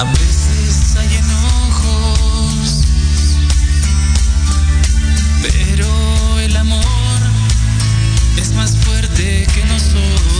A veces hay enojos, pero el amor es más fuerte que nosotros.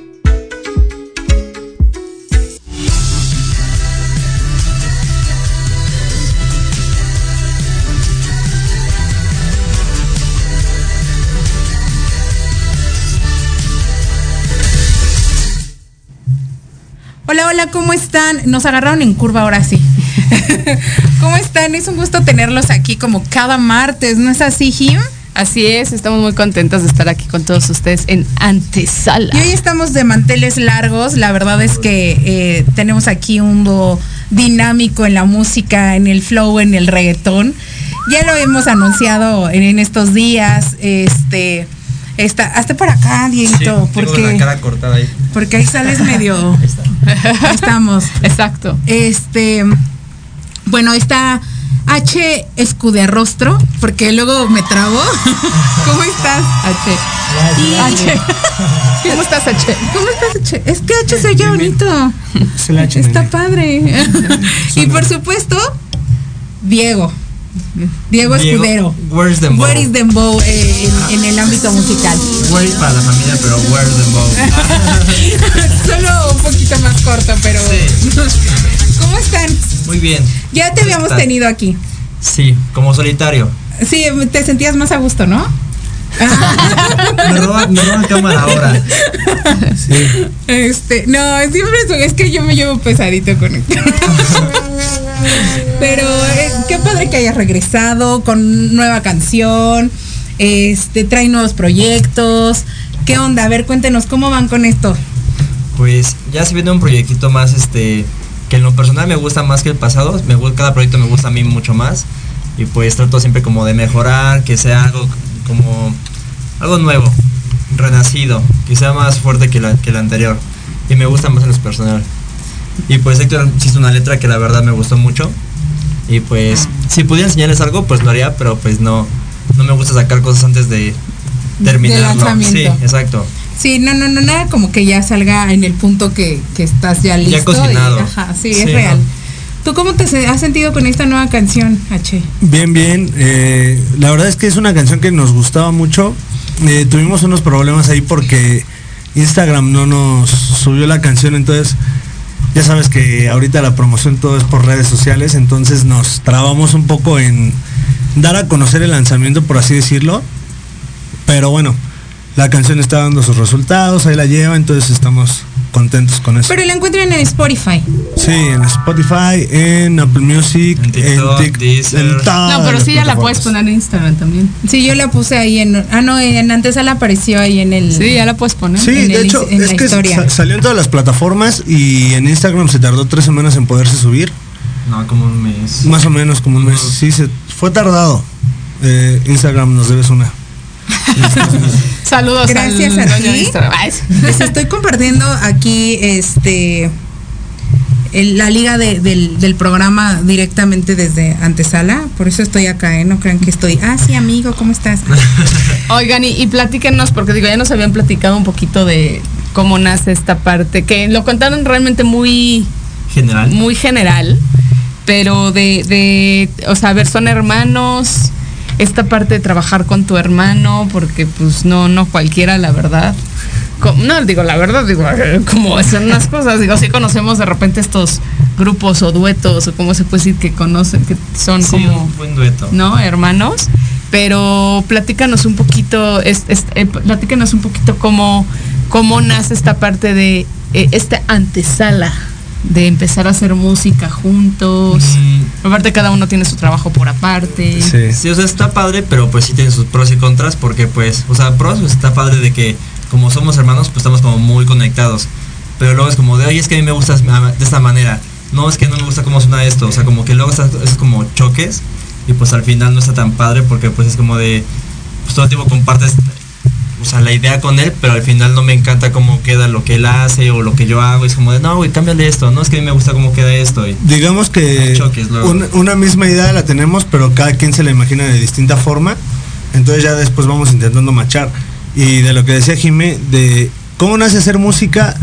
Hola, hola, ¿cómo están? Nos agarraron en curva ahora sí. ¿Cómo están? Es un gusto tenerlos aquí como cada martes, ¿no es así, Jim? Así es, estamos muy contentos de estar aquí con todos ustedes en Antesala. Y hoy estamos de manteles largos, la verdad es que eh, tenemos aquí un dúo dinámico en la música, en el flow, en el reggaetón. Ya lo hemos anunciado en, en estos días, este Está, hasta por acá, Dieguito, porque la cara cortada ahí. Porque ahí sales medio. ahí, estamos. Exacto. Este, bueno, está H Escuderrostro, porque luego me trabo. ¿Cómo estás, H? Y H. ¿Cómo estás, H? ¿Cómo estás, H? Es que H se oye bonito. Está padre. y por supuesto, Diego. Diego, Escudero. Where's the Where is the bow eh, en, en, el ámbito musical? Where is para la familia, pero where's the bow? Solo un poquito más corto, pero. Sí. ¿Cómo están? Muy bien. Ya te habíamos tenido aquí. Sí, como solitario. Sí, te sentías más a gusto, ¿no? me roban, me roban cámara ahora. Sí. Este, no, siempre es que yo me llevo pesadito con esto. Pero eh, qué padre que hayas regresado con nueva canción. Este, trae nuevos proyectos. ¿Qué onda? A ver, cuéntenos cómo van con esto. Pues ya se viene un proyectito más este que en lo personal me gusta más que el pasado, me cada proyecto me gusta a mí mucho más y pues trato siempre como de mejorar, que sea algo como algo nuevo, renacido, que sea más fuerte que, la, que el anterior y me gusta más en lo personal. Y pues Héctor hizo una letra que la verdad me gustó mucho. Y pues si pudiera enseñarles algo, pues lo haría, pero pues no, no me gusta sacar cosas antes de terminar Sí, exacto. Sí, no, no, no, nada como que ya salga en el punto que, que estás ya listo. Ya cocinado. ajá, sí, es real. ¿Tú cómo te has sentido con esta nueva canción, H? Bien, bien. Eh, la verdad es que es una canción que nos gustaba mucho. Eh, tuvimos unos problemas ahí porque Instagram no nos subió la canción, entonces ya sabes que ahorita la promoción todo es por redes sociales, entonces nos trabamos un poco en dar a conocer el lanzamiento, por así decirlo. Pero bueno, la canción está dando sus resultados, ahí la lleva, entonces estamos contentos con eso. Pero la encuentran en Spotify. Sí, en Spotify, en Apple Music, en TikTok, en, No, pero sí ya la puedes poner en Instagram también. Sí, yo la puse ahí en ah no, en antesala apareció ahí en el Sí, ya la puedes poner. Sí, de hecho, es que salió en todas las plataformas y en Instagram se tardó tres semanas en poderse subir. No, como un mes. Más o menos como un mes. Sí, se fue tardado. Eh, Instagram nos debes una. Saludos. Gracias a ti. Les estoy compartiendo aquí este la liga del, programa directamente desde antesala, por eso estoy acá, ¿eh? no crean que estoy, ah, sí, amigo, ¿cómo estás? Oigan, y, y platíquenos, porque digo, ya nos habían platicado un poquito de cómo nace esta parte, que lo contaron realmente muy general. Muy general, pero de, de o sea, a ver, son hermanos, esta parte de trabajar con tu hermano, porque pues no, no cualquiera, la verdad. No, digo, la verdad, digo, como son unas cosas, digo, sí conocemos de repente estos grupos o duetos, o como se puede decir que conocen, que son como... Un buen dueto. ¿No? Hermanos. Pero platícanos un poquito, es, eh, platícanos un poquito cómo, cómo nace esta parte de eh, esta antesala de empezar a hacer música juntos. Mm. Aparte cada uno tiene su trabajo por aparte. Sí. sí. o sea, está padre, pero pues sí tiene sus pros y contras porque pues, o sea, pros pues, está padre de que como somos hermanos, pues estamos como muy conectados. Pero luego es como de, oye, es que a mí me gusta de esta manera. No, es que no me gusta cómo suena esto. O sea, como que luego es como choques y pues al final no está tan padre porque pues es como de, pues todo el tiempo compartes o sea, la idea con él, pero al final no me encanta cómo queda lo que él hace o lo que yo hago. Es como de, no, güey, cámbiale esto. No, es que a mí me gusta cómo queda esto. y- Digamos que choques una, una misma idea la tenemos, pero cada quien se la imagina de distinta forma. Entonces ya después vamos intentando machar. Y de lo que decía Jimé, de cómo nace hacer música,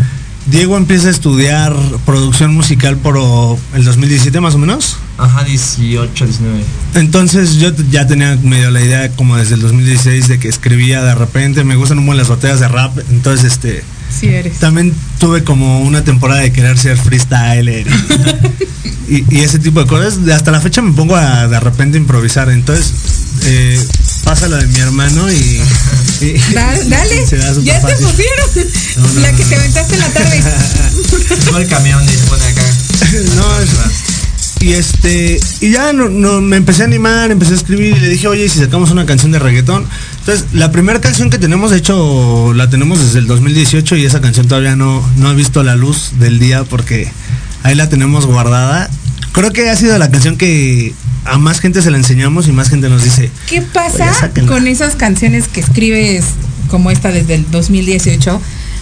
Diego empieza a estudiar producción musical por o, el 2017 más o menos. Ajá, 18, 19. Entonces yo ya tenía medio la idea como desde el 2016 de que escribía de repente, me gustan un buen las batallas de rap, entonces este Sí eres. también tuve como una temporada de querer ser freestyler y, y- y ese tipo de cosas. Hasta la fecha me pongo a de repente improvisar. Entonces eh, pasa lo de mi hermano y, y- Da- dale, se da súper ya te pusieron. No, no, la no. que te aventaste en la tarde. Toma el camión y se pone acá. No, es- y este y ya no, no, me empecé a animar, empecé a escribir y le dije, oye, ¿y si sacamos una canción de reggaetón. Entonces, la primera canción que tenemos, de hecho, la tenemos desde el 2018 y esa canción todavía no, no ha visto la luz del día porque ahí la tenemos guardada. Creo que ha sido la canción que a más gente se la enseñamos y más gente nos dice, ¿Qué pasa con esas canciones que escribes como esta desde el 2018?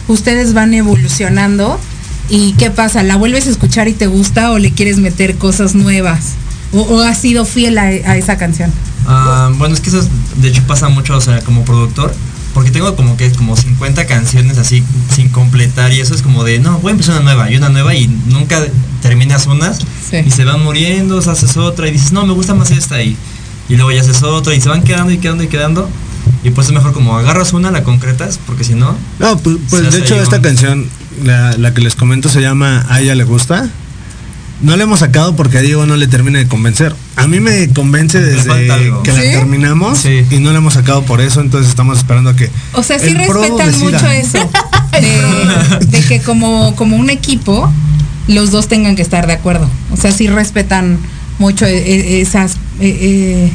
Ustedes van evolucionando y ¿qué pasa? ¿La vuelves a escuchar y te gusta o le quieres meter cosas nuevas? ¿O, o has sido fiel a, a esa canción? Ah, bueno, es que eso es- de hecho pasa mucho, o sea, como productor, porque tengo como que como 50 canciones así sin completar y eso es como de, no, voy a empezar una nueva y una nueva y nunca terminas unas Sí. y se van muriendo, o sea, haces otra y dices, no, me gusta más esta y, y luego ya haces otra y se van quedando y quedando y quedando y pues es mejor como agarras una, la concretas, porque si no, no, pues, pues, de hecho esta un- canción, la, la que les comento se llama A ella le gusta. No la hemos sacado porque a Diego no le termina de convencer. A mí me convence Le desde que la ¿Sí? terminamos Sí. y no la hemos sacado por eso, entonces estamos esperando a que. O sea, sí respetan decida. mucho eso. De, de que como, como un equipo, los dos tengan que estar de acuerdo. O sea, sí respetan mucho e- e- esas, eh, eh,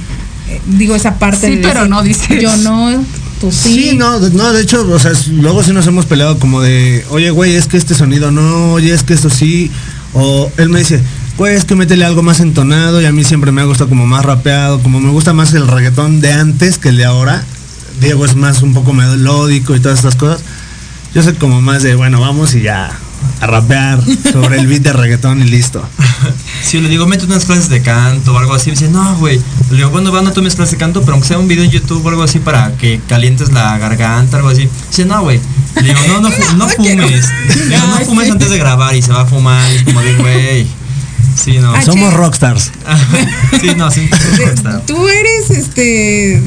eh, digo, esa parte Sí, de pero no dices. Yo no, tú sí. Sí, no, de- no, de hecho, o sea, luego sí nos hemos peleado como de, oye, güey, es que este sonido no, oye, es que esto sí. O él me dice, güey, es que métele algo más entonado y a mí siempre me ha gustado como más rapeado, como me gusta más el reggaetón de antes que el de ahora. Diego es más un poco melódico y todas estas cosas. Yo soy como más de, bueno, vamos y ya, a rapear sobre el beat de reggaetón y listo. si yo le digo, mete unas clases de canto o algo así, me dice, no, güey. Le digo, bueno, va, no tomes clases de canto, pero aunque sea un video en YouTube o algo así para que calientes la garganta, algo así. Dice, no, güey. Le digo, no, no, no fumes. Le digo, no fumes antes de grabar y se va a fumar. Y como de, güey. Sí, no. Ah, Somos rockstars. sí, no, sí. De- Tú eres este.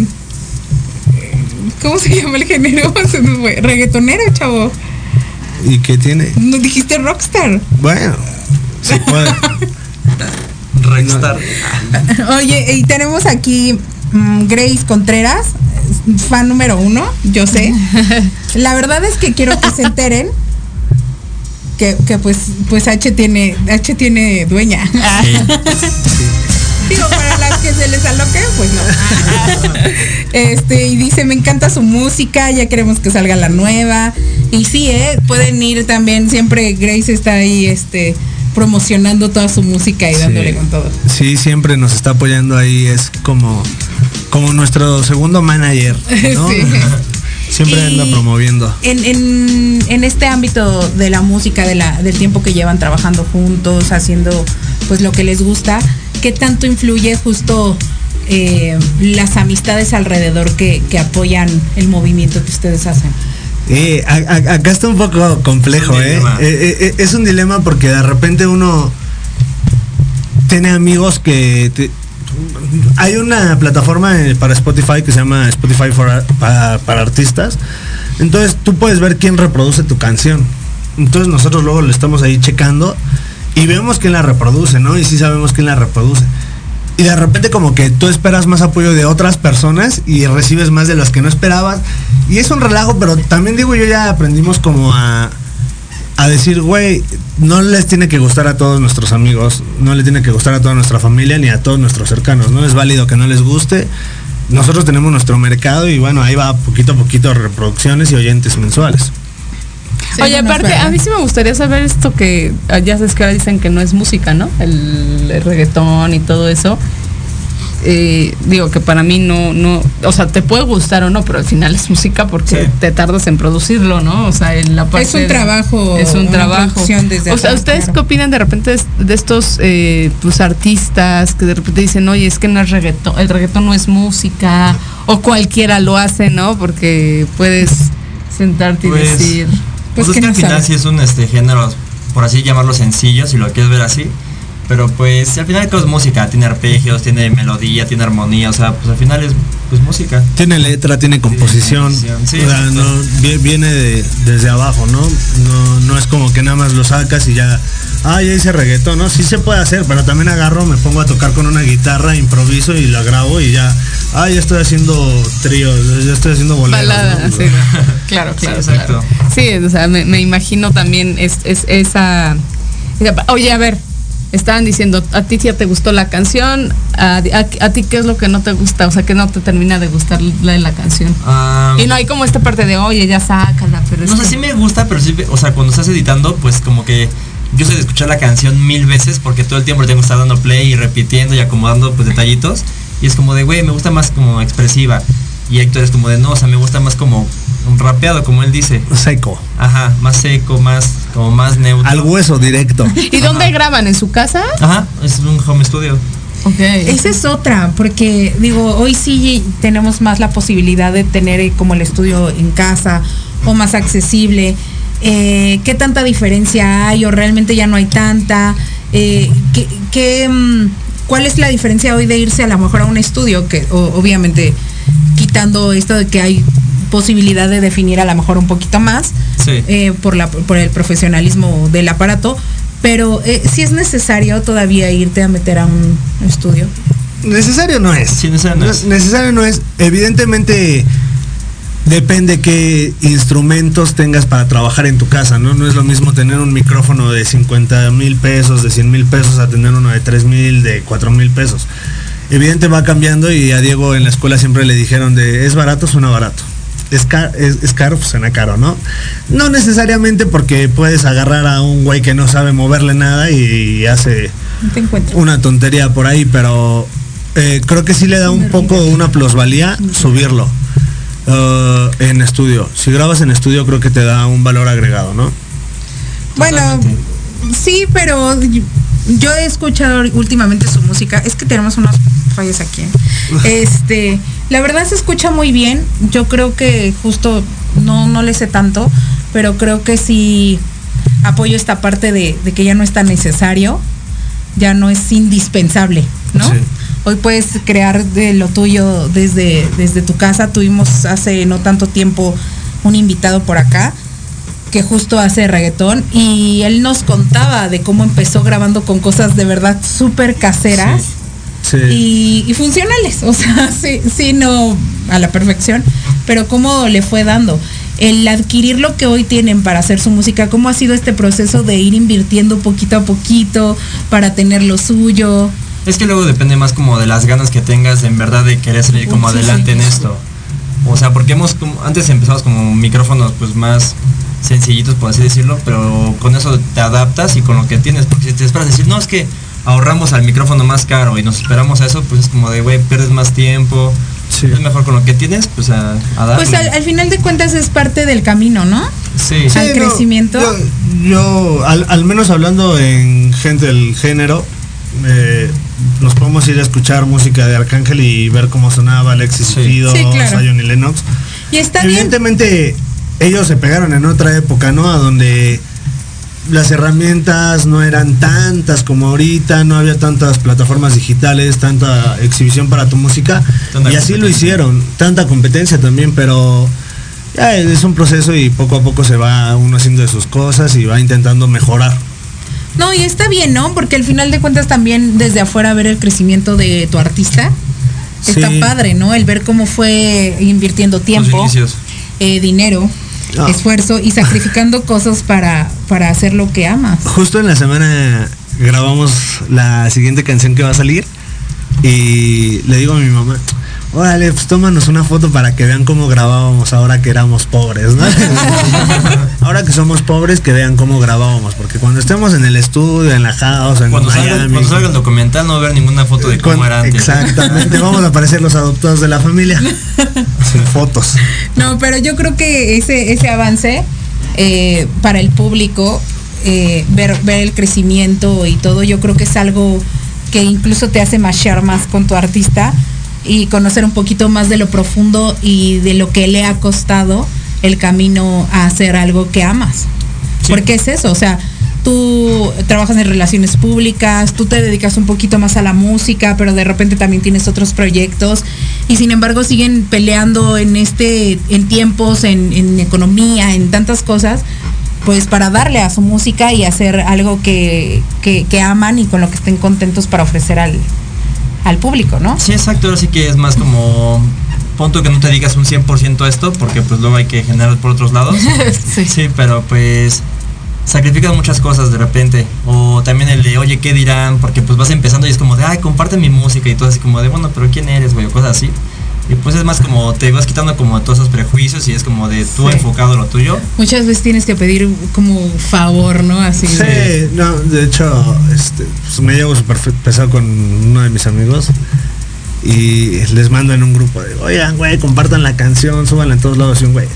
¿Cómo se llama el género? Reggaetonero, chavo. ¿Y qué tiene? No dijiste rockstar. Bueno, se puede. Rockstar. Oye, y tenemos aquí mm, Grace Contreras, fan número uno, yo sé. La verdad es que quiero que se enteren que, que pues, pues H tiene, H tiene dueña. Digo, para las que se les aloque, pues no. Este, y dice, me encanta su música, ya queremos que salga la nueva. Y sí, eh, pueden ir también, siempre Grace está ahí, este, promocionando toda su música y dándole Sí. con todo. Sí, siempre nos está apoyando ahí, es como, como nuestro segundo manager, ¿no? Sí. Siempre Y- anda promoviendo. En, en, en este ámbito de la música, de la, del tiempo que llevan trabajando juntos, haciendo pues lo que les gusta, ¿qué tanto influye justo eh, las amistades alrededor que, que apoyan el movimiento que ustedes hacen? Eh, a- a- acá está un poco complejo, Es un ¿eh? dilema. Eh, Es un dilema porque de repente uno tiene amigos que... te- hay una plataforma para Spotify que se llama Spotify for Ar- para, para artistas. Entonces tú puedes ver quién reproduce tu canción. Entonces nosotros luego le estamos ahí checando y vemos quién la reproduce, ¿no? Y sí sabemos quién la reproduce. Y de repente como que tú esperas más apoyo de otras personas y recibes más de las que no esperabas. Y es un relajo, pero también digo yo ya aprendimos como a, a decir, güey, no les tiene que gustar a todos nuestros amigos, no le tiene que gustar a toda nuestra familia ni a todos nuestros cercanos. No es válido que no les guste. Nosotros tenemos nuestro mercado y bueno, ahí va poquito a poquito reproducciones y oyentes mensuales. Oye, aparte, a mí sí me gustaría saber esto que ah, ya sabes que ahora dicen que no es música, ¿no? El, el reggaetón y todo eso. eh, digo que para mí no, no, o sea, te puede gustar o no, pero al final es música porque Sí. te tardas en producirlo, ¿no? O sea, en la parte Es un de- trabajo, es un una trabajo. desde o sea, atrás, ¿ustedes claro. qué opinan de repente de, de estos eh, pues artistas que de repente dicen, oye, es que no es reggaetón, el reggaetón no es música, o cualquiera lo hace, ¿no? Porque puedes sentarte y Pues, decir, Pues, Pues es que que al final sabes. sí es un este género, por así llamarlo sencillo, si lo quieres ver así. Pero pues al final es música, tiene arpegios, tiene melodía, tiene armonía, o sea, pues al final es pues música. Tiene letra, tiene composición. composición, sí, o sea, no, viene de- desde abajo, ¿no? ¿no? No es como que nada más lo sacas y ya, ah, ya hice reggaetón, ¿no? Sí se puede hacer, pero también agarro, me pongo a tocar con una guitarra, improviso y la grabo y ya, ah, ya estoy haciendo tríos, ya estoy haciendo boleros. balada, ¿no? sí, claro, Sí, claro, exacto. claro. Sí, o sea, me, me imagino también es, es- esa, esa- Oye, a ver, estaban diciendo, a ti ya te gustó la canción, a, a- a ti qué es lo que no te gusta, o sea, que no te termina de gustar la, la canción. Ah, Y no hay como esta parte de, oye, ya sácala, pero es No sé, que- sí me gusta, pero sí, o sea, cuando estás editando, pues como que yo sé de escuchar la canción mil veces porque todo el tiempo le tengo que estar dando play y repitiendo y acomodando pues detallitos. Y es como de, güey, me gusta más como expresiva. Y Héctor es como de, no, o sea, me gusta más como un rapeado, como él dice. Seco, Ajá, más seco, más, como más neutro. al hueso directo. ¿Y dónde graban? ¿En su casa? Ajá, es un home studio. Ok. Esa es otra, porque digo, hoy sí tenemos más la posibilidad de tener eh, como el estudio en casa o más accesible. Eh, ¿Qué tanta diferencia hay o realmente ya no hay tanta? Eh, ¿qué, qué, mm, ¿Cuál es la diferencia hoy de irse a lo mejor a un estudio? Que o- obviamente quitando esto de que hay posibilidad de definir a lo mejor un poquito más Sí. eh, por, la, por el profesionalismo del aparato, pero eh, si es necesario todavía irte a meter a un estudio. Necesario no es. Sí, necesario no es. Necesario no es. Evidentemente depende qué instrumentos tengas para trabajar en tu casa, ¿no? No es lo mismo tener un micrófono de 50 mil pesos, de 100 mil pesos, a tener uno de 3 mil, de 4 mil pesos. Evidente va cambiando y a Diego en la escuela siempre le dijeron de es barato, suena barato. Es, ca- es, es caro, pues suena caro, ¿no? No necesariamente porque puedes agarrar a un güey que no sabe moverle nada y hace No una tontería por ahí, pero eh, creo que sí le da un poco una plusvalía subirlo eh, en estudio. Si grabas en estudio creo que te da un valor agregado, ¿no? Bueno, sí, pero yo he escuchado últimamente su música. Es que tenemos unos fallos aquí. ¿eh? Este, la verdad se escucha muy bien. Yo creo que justo no, no le sé tanto, pero creo que sí apoyo esta parte de, de que ya no es tan necesario, ya no es indispensable, ¿no? Sí. Hoy puedes crear de lo tuyo desde, desde tu casa. Tuvimos hace no tanto tiempo un invitado por acá que justo hace reggaetón y él nos contaba de cómo empezó grabando con cosas de verdad súper caseras Sí. y, y funcionales, o sea, sí, sí, no a la perfección, pero cómo le fue dando. El adquirir lo que hoy tienen para hacer su música, ¿cómo ha sido este proceso de ir invirtiendo poquito a poquito para tener lo suyo? Es que luego depende más como de las ganas que tengas en verdad de querer salir como Sí, adelante sí. en esto. O sea, porque hemos como- antes empezamos como micrófonos pues más sencillitos por así decirlo, pero con eso te adaptas y con lo que tienes, porque si te esperas a decir, no, es que ahorramos al micrófono más caro y nos esperamos a eso, pues es como de, güey, pierdes más tiempo. Sí. Es mejor con lo que tienes, pues a, a darle. Pues al, al final de cuentas es parte del camino, ¿no? Sí, al crecimiento. Yo, yo, al, al menos hablando en gente del género, eh, nos podemos ir a escuchar música de Arcángel y ver cómo sonaba Alexis Sí. Fido, Sí, claro. Zion y Lennox. Y está bien. Evidentemente, ellos se pegaron en otra época, ¿no? A donde las herramientas no eran tantas como ahorita, no había tantas plataformas digitales, tanta exhibición para tu música. Tanta y así lo hicieron, tanta competencia también, pero ya es un proceso y poco a poco se va uno haciendo de sus cosas y va intentando mejorar. No, y está bien, ¿no? Porque al final de cuentas también desde afuera ver el crecimiento de tu artista está Sí. padre, ¿no? El ver cómo fue invirtiendo tiempo, eh, dinero, Ah. esfuerzo y sacrificando cosas para, para hacer lo que amas. Justo en la semana grabamos la siguiente canción que va a salir y le digo a mi mamá, órale, pues tómanos una foto para que vean cómo grabábamos ahora que éramos pobres, ¿no? ahora que somos pobres, que vean cómo grabábamos, porque cuando estemos en el estudio, en la house, en Cuando salga, Miami, cuando salga el documental no va a haber ninguna foto de cómo era antes. Exactamente, vamos a aparecer los adoptados de la familia. Sin fotos. No, pero yo creo que ese, ese avance eh, para el público, eh, ver, ver el crecimiento y todo, yo creo que es algo que incluso te hace mashear más con tu artista y conocer un poquito más de lo profundo y de lo que le ha costado el camino a hacer algo que amas. Sí. Porque es eso, o sea, tú trabajas en relaciones públicas, tú te dedicas un poquito más a la música, pero de repente también tienes otros proyectos y sin embargo siguen peleando en este, en tiempos, en, en economía, en tantas cosas, pues para darle a su música y hacer algo que, que, que aman y con lo que estén contentos para ofrecer al, al público, ¿no? Sí, exacto, ahora sí que es más como punto que no te digas un 100% a esto, porque pues luego hay que generar por otros lados. Sí. Sí, pero pues sacrificas muchas cosas de repente. O también el de, oye, ¿qué dirán? Porque pues vas empezando y es como de, ay, comparte mi música y todo así como de, bueno, pero ¿quién eres, güey? O cosas así. Y pues es más como, te vas quitando como todos esos prejuicios y es como de tú Sí. enfocado en lo tuyo. Muchas veces tienes que pedir como favor, ¿no? Así de- Sí, no, de hecho, este, pues me llevo súper pesado con uno de mis amigos y les mando en un grupo de, oigan, güey, compartan la canción, súbanla en todos lados y un güey.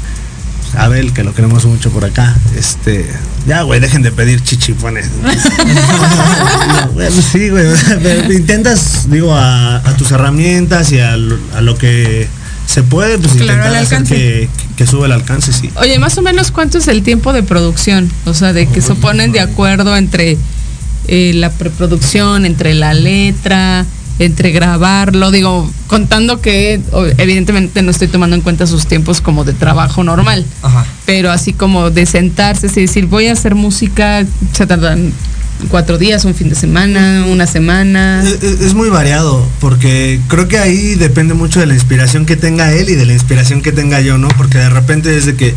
Abel, que lo queremos mucho por acá, este, ya, güey, dejen de pedir chichipones. No, güey, pues sí, güey, intentas, digo, a, a tus herramientas y a lo, a lo que se puede, pues Claro, intentar hacer que, que suba el alcance, sí. Oye, más o menos cuánto es el tiempo de producción, o sea, de que se ponen de acuerdo entre eh, la preproducción, entre la letra, entre grabarlo, digo, contando que evidentemente no estoy tomando en cuenta sus tiempos como de trabajo normal, Ajá. pero así como de sentarse y decir, voy a hacer música, se tardan cuatro días, un fin de semana, una semana. Es, es- muy variado, porque creo que ahí depende mucho de la inspiración que tenga él y de la inspiración que tenga yo, ¿no? Porque de repente desde que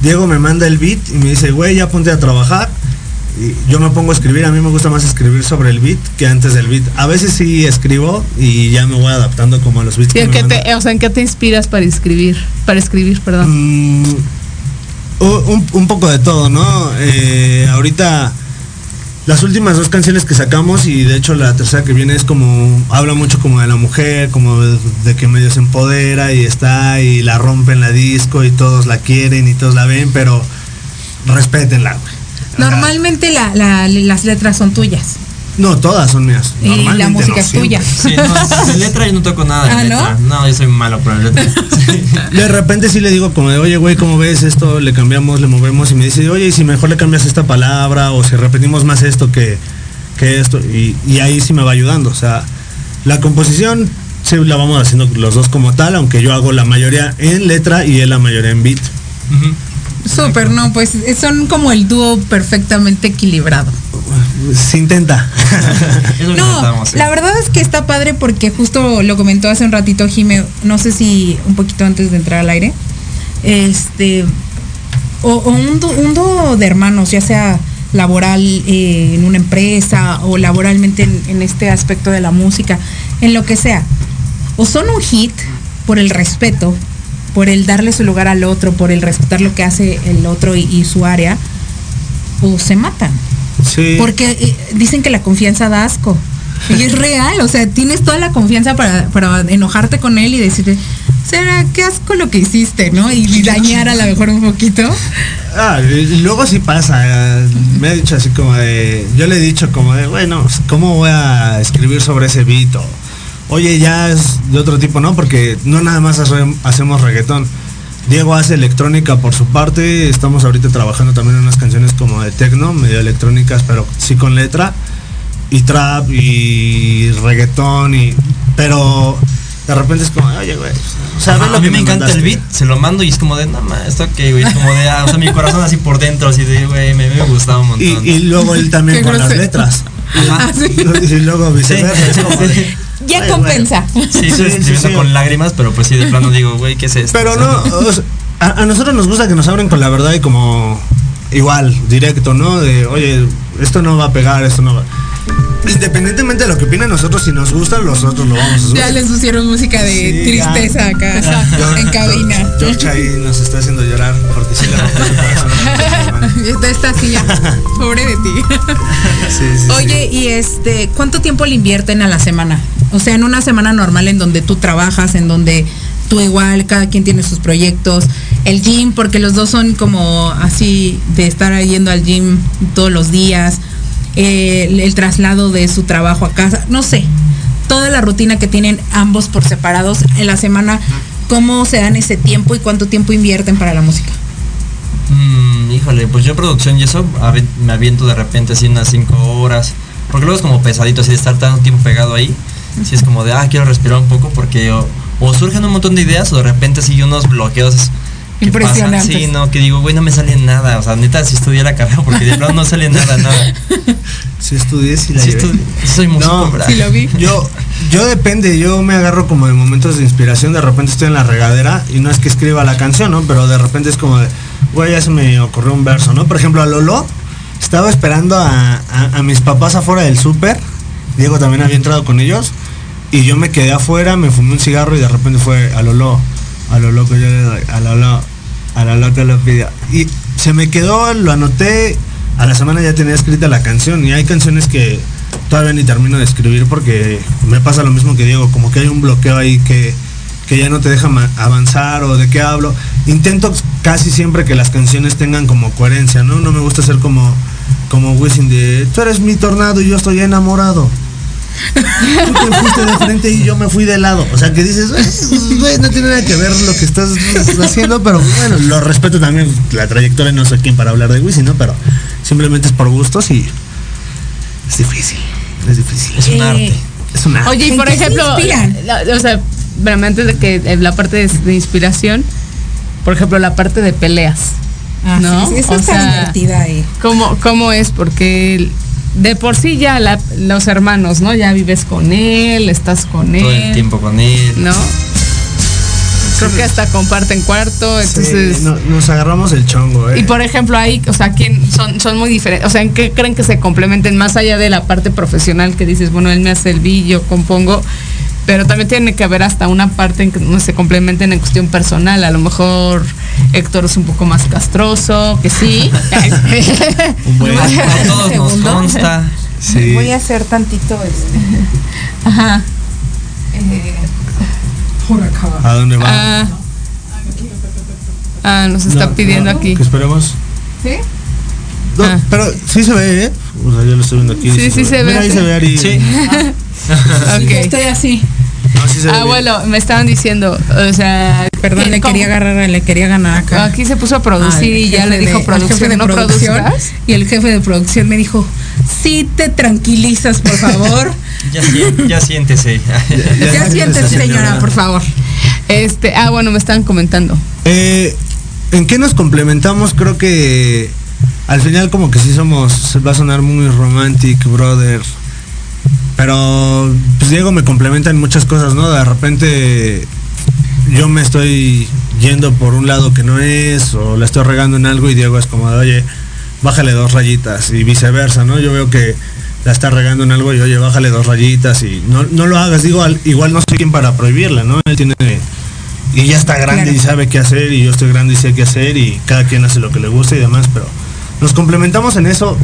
Diego me manda el beat y me dice, güey, ya ponte a trabajar, yo me pongo a escribir, a mí me gusta más escribir sobre el beat que antes del beat. A veces sí escribo y ya me voy adaptando como a los beats ¿Y en me qué te, o sea, ¿en qué te inspiras para escribir? Para escribir, perdón. Mm, un, un poco de todo, ¿no? Eh, ahorita las últimas dos canciones que sacamos y de hecho la tercera que viene es como habla mucho como de la mujer, como de, de que medio se empodera y está y la rompe en la disco y todos la quieren y todos la ven, pero respétenla. güey. Normalmente la- la- las letras son tuyas. no, todas son mías. Y la música no, es siempre. tuya. Sí, no, de letra yo no toco nada de Ah, letra. ¿no? yo soy malo para la letra. Sí. De repente sí le digo como de, oye, güey, ¿cómo ves esto? Le cambiamos, le movemos y me dice, oye, ¿y si mejor le cambias esta palabra o si repetimos más esto que, que esto. Y, y ahí sí me va ayudando. O sea, la composición sí la vamos haciendo los dos como tal, aunque yo hago la mayoría en letra y él la mayoría en beat. Súper, no, pues son como el dúo perfectamente equilibrado. Se intenta. No, la verdad es que está padre porque justo lo comentó hace un ratito Jime, no sé si un poquito antes de entrar al aire, este, o, o un, dúo- un dúo de hermanos, ya sea laboral eh, en una empresa o laboralmente en, en este aspecto de la música, en lo que sea, o son un hit por el respeto, por el darle su lugar al otro, por el respetar lo que hace el otro y, y su área, o se matan. Sí. Porque eh, dicen que la confianza da asco. Y es real, o sea, tienes toda la confianza para, para enojarte con él y decirle, será qué asco lo que hiciste, ¿no? Y, y dañar a lo mejor un poquito. Ah, y luego sí pasa. Me ha dicho así como de. Yo le he dicho como de, bueno, ¿cómo voy a escribir sobre ese beat? O, Oye, ya es de otro tipo, ¿no? Porque no nada más hace- hacemos reggaetón. Diego hace electrónica por su parte. Estamos ahorita trabajando también en unas canciones como de techno, medio electrónicas, pero sí con letra. Y trap y reggaetón y. Pero de repente es como, oye, güey. O sea, Ajá, a mí me encanta el mandaste". beat, se lo mando y es como de, no ma, esto que, güey, es como de, ah, o sea, mi corazón así por dentro, así de, güey, me, me gustaba un Y, montón. y luego él también Qué con las letras. Ajá. Ah, sí. Y luego Sí, viceversa. es como de- Ya Ay, compensa. Sí, Sí, estoy sí, escribiendo sí. con lágrimas, pero pues sí, de plano digo, güey, ¿qué es esto? Pero no, o sea, a, a nosotros nos gusta que nos abren con la verdad y como igual, directo, ¿no? De, oye, esto no va a pegar, esto no va. Independientemente de lo que opinen nosotros, si nos gusta, nosotros lo vamos a subir. Ya les pusieron música de Sí, tristeza acá en cabina. George ahí nos está haciendo llorar porque sí le rompió el corazón. Está ya. Pobre de ti. Sí, sí, sí. Oye, y este, ¿cuánto tiempo le invierten a la semana? O sea, en una semana normal en donde tú trabajas, en donde tú igual, cada quien tiene sus proyectos, el gym, porque los dos son como así de estar yendo al gym todos los días, eh, el, traslado de su trabajo a casa, no sé, toda la rutina que tienen ambos por separados en la semana, ¿cómo se dan ese tiempo y cuánto tiempo invierten para la música? Mm, híjole, pues yo producción y eso me aviento de repente así unas 5 horas. Porque luego es como pesadito así de estar tanto tiempo pegado ahí. Si es como de, ah, quiero respirar un poco porque o, o surgen un montón de ideas o de repente sí unos bloqueos. Que Impresionantes. pasan. Sí, no, que digo, güey, no me sale nada. O sea, neta, si estudié la carrera porque de plano no sale nada, nada. Sí estudié, sí la sí soy músico, No, ¿verdad? Sí lo vi. Yo, yo depende, yo me agarro como de momentos de inspiración, de repente estoy en la regadera y no es que escriba la canción, ¿no? Pero de repente es como de, güey, ya se me ocurrió un verso, ¿no? Por ejemplo, a Lolo, estaba esperando a, a- a mis papás afuera del súper, Diego también había entrado con ellos, y yo me quedé afuera, me fumé un cigarro y de repente fue a Lolo, a lo loco yo le doy, a Lolo, a lo loco lo pido. Y se me quedó, lo anoté, a la semana ya tenía escrita la canción y hay canciones que todavía ni termino de escribir porque me pasa lo mismo que Diego, como que hay un bloqueo ahí que, que ya no te deja avanzar o de qué hablo. Intento casi siempre que las canciones tengan como coherencia, ¿no? No me gusta ser como, como Wisin de, tú eres mi tornado y yo estoy enamorado. Tú te fuiste de frente y yo me fui de lado. O sea, que dices, "Güey, no tiene nada que ver lo que estás haciendo, pero bueno, lo respeto también. La trayectoria no soy quien para hablar de Wisin, ¿no? Pero simplemente es por gustos y es difícil. Es difícil. Es un Eh, arte. Es una. Oye, y ¿En por ejemplo, inspiran? la- la- o sea, espérame, antes de que la parte de, de inspiración, por ejemplo, la parte de peleas. Ah, ¿no? sí, sí, esa O está sea, divertida ahí. ¿Cómo, cómo es? Porque el- de por sí ya la- los hermanos, ¿no? Ya vives con él, estás con él. Todo el tiempo con él. ¿No? Creo que hasta comparten cuarto, Sí, entonces... no- nos agarramos el chongo, ¿eh? Y por ejemplo, ahí, o sea, ¿quién son, son muy diferentes? O sea, ¿en qué creen que se complementen más allá de la parte profesional que dices, bueno, él me hace el yo compongo, pero también tiene que haber hasta una parte en que no se complementen en cuestión personal. A lo mejor Héctor es un poco más castroso, que sí. Un buen- A, a todos nos consta. Sí. Voy a hacer tantito este. Ajá. eh, por acá. ¿A dónde va? Ah, ah, nos está No, pidiendo no, aquí. Que esperemos. ¿Sí? No, Ah. Pero sí se ve, ¿eh? O sea, yo lo estoy viendo aquí. Sí, sí se ve, Mira, ahí sí. se ve Ari. Sí. Ok. Estoy así. No, sí se ve Ah, bueno, me estaban diciendo, o sea, Perdón, ¿qué- le cómo? quería agarrar, le quería ganar acá. Aquí se puso a producir y ya le dijo de- producción, jefe de no producción. Y el jefe de producción me dijo, sí te tranquilizas, por favor. Ya, ya siéntese. Ya ya siéntese, siéntese, señora, señora. por favor. Este, ah, bueno, me estaban comentando. Eh, ¿En qué nos complementamos? Creo que al final como que sí somos, va a sonar muy romantic, brother. Pero pues Diego me complementa en muchas cosas, ¿no? De repente yo me estoy yendo por un lado que no es, o la estoy regando en algo y Diego es como, de, oye, bájale dos rayitas y viceversa, ¿no? Yo veo que la está regando en algo y oye, bájale dos rayitas y no, no lo hagas, digo, al- igual no soy quien para prohibirla, ¿no? Él tiene y ya está grande Claro. y sabe qué hacer y yo estoy grande y sé qué hacer y cada quien hace lo que le gusta y demás, pero nos complementamos en eso.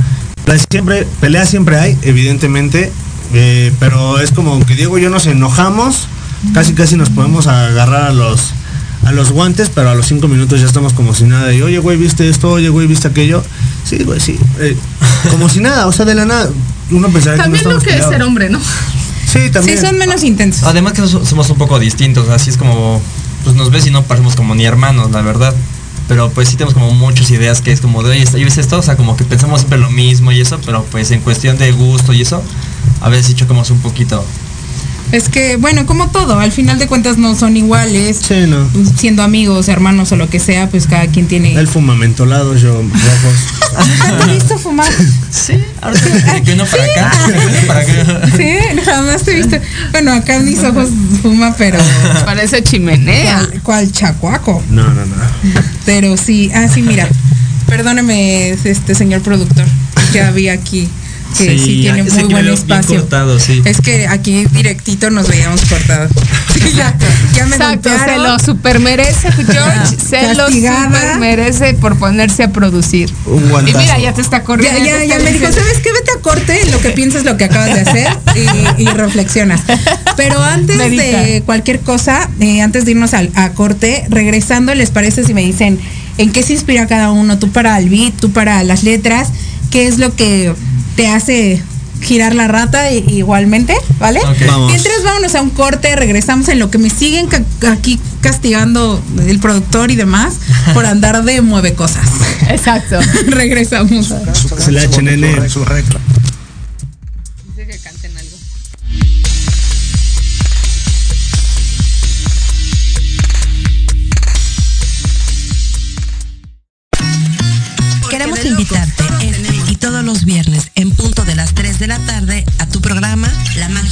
Siempre, pelea siempre hay, evidentemente, eh, pero es como que Diego y yo nos enojamos, casi casi nos podemos agarrar a los a los guantes, pero a los cinco minutos ya estamos como si nada y oye güey viste esto, oye güey viste aquello, sí güey sí, eh, como si nada, o sea de la nada uno pensaría También que no lo que es ser hombre, ¿no? Sí, Sí, también. son menos intensos. Además que so- somos un poco distintos, así es como, pues nos ves y no parecemos como ni hermanos, la verdad. Pero pues sí tenemos como muchas ideas que es como de, oye, ¿y ves esto? O sea, como que pensamos siempre lo mismo y eso, pero pues en cuestión de gusto y eso, a veces sí chocamos un poquito. Es que, bueno, como todo, al final de cuentas no son iguales. Sí, no. Siendo amigos, hermanos o lo que sea, pues cada quien tiene. Él fuma mentolados, yo rojos. ¿Nunca te he visto fumar? Sí, ahorita que uno para acá, que uno para acá. Sí, jamás te he visto. Bueno, acá en mis ojos fuma, pero. Parece chimenea. ¿Cuál, chacuaco? No, no, no. Pero sí, ah, sí, mira. Perdóneme, este señor productor. Ya vi aquí que sí, tiene ese muy buen espacio. cortado, sí. Es que aquí directito nos veíamos cortados. Sí, ya, ya me Exacto, se golpearon. lo super merece, George. se lo Castigada. super merece por ponerse a producir. Un Y mira, ya te está Ya, corriendo. ya, ya está me dijo, ¿sabes qué? Vete a corte lo que piensas, lo que acabas de hacer y, y reflexionas. Pero antes Medita. de cualquier cosa, eh, antes de irnos al, a corte, regresando, ¿les parece si me dicen en qué se inspira cada uno? Tú para el beat, tú para las letras, ¿qué es lo que te hace girar la rata igualmente? ¿Vale? Ok. Vamos. Mientras vámonos a un corte, regresamos en lo que me siguen ca- aquí castigando el productor y demás por andar de mueve cosas. Exacto. regresamos. Se le echen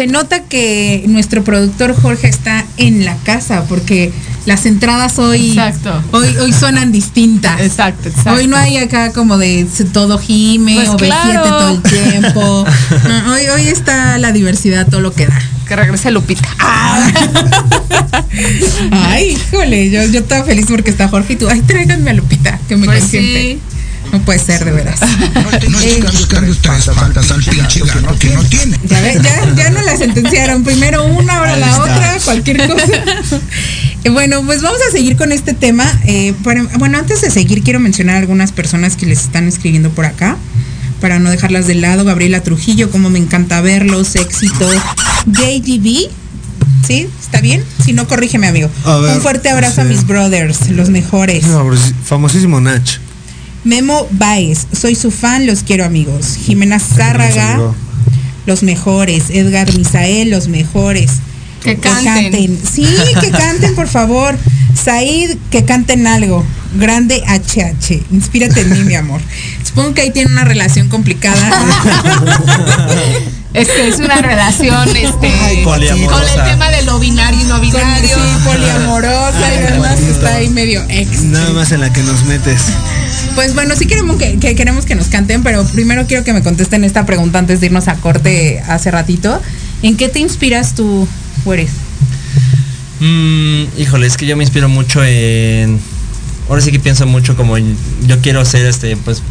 Se nota que nuestro productor Jorge está en la casa porque las entradas hoy Exacto. hoy hoy suenan distintas. Exacto, exacto. Hoy no hay acá como de todo gime Pues o B7 claro. todo el tiempo. No, hoy hoy está la diversidad todo lo que da. Que regrese Lupita. Ay, híjole, yo, yo estaba feliz porque está Jorge y tú, ay, tráiganme a Lupita, que me Pues consiente. sí. No puede ser, de veras. No estoy buscando tres faltas al pinche gato que no tiene. Ya, ve, ya, ya no la sentenciaron. Primero una, ahora la otra, cualquier cosa. Eh, Bueno, pues vamos a seguir con este tema. Eh, para- bueno, antes de seguir, quiero mencionar algunas personas que les están escribiendo por acá. Para no dejarlas de lado, Gabriela Trujillo, como me encanta verlos, éxito. JGB, ¿sí? ¿Está bien? Si no, corrígeme, amigo. A ver, Un fuerte abrazo a mis brothers, los mejores. Famosísimo Nach. Memo Baez, soy su fan, los quiero amigos. Jimena Zárraga, los mejores. Edgar Misael, los mejores. Que canten. Sí, que canten, por favor. Said, que canten algo. Grande HH. Inspírate en mí, mi amor. Supongo que ahí tiene una relación complicada. Es que es una relación este, Ay, con poliamorosa. el tema de lo binario y no binario. está ahí medio ex. Nada más en la que nos metes. Pues bueno, sí queremos que, que queremos que nos canten, pero primero quiero que me contesten esta pregunta antes de irnos a corte hace ratito. ¿En qué te inspiras tú, Juárez? Mm, híjole, es que yo me inspiro mucho en. Ahora sí que pienso mucho como en- yo quiero ser este, pues.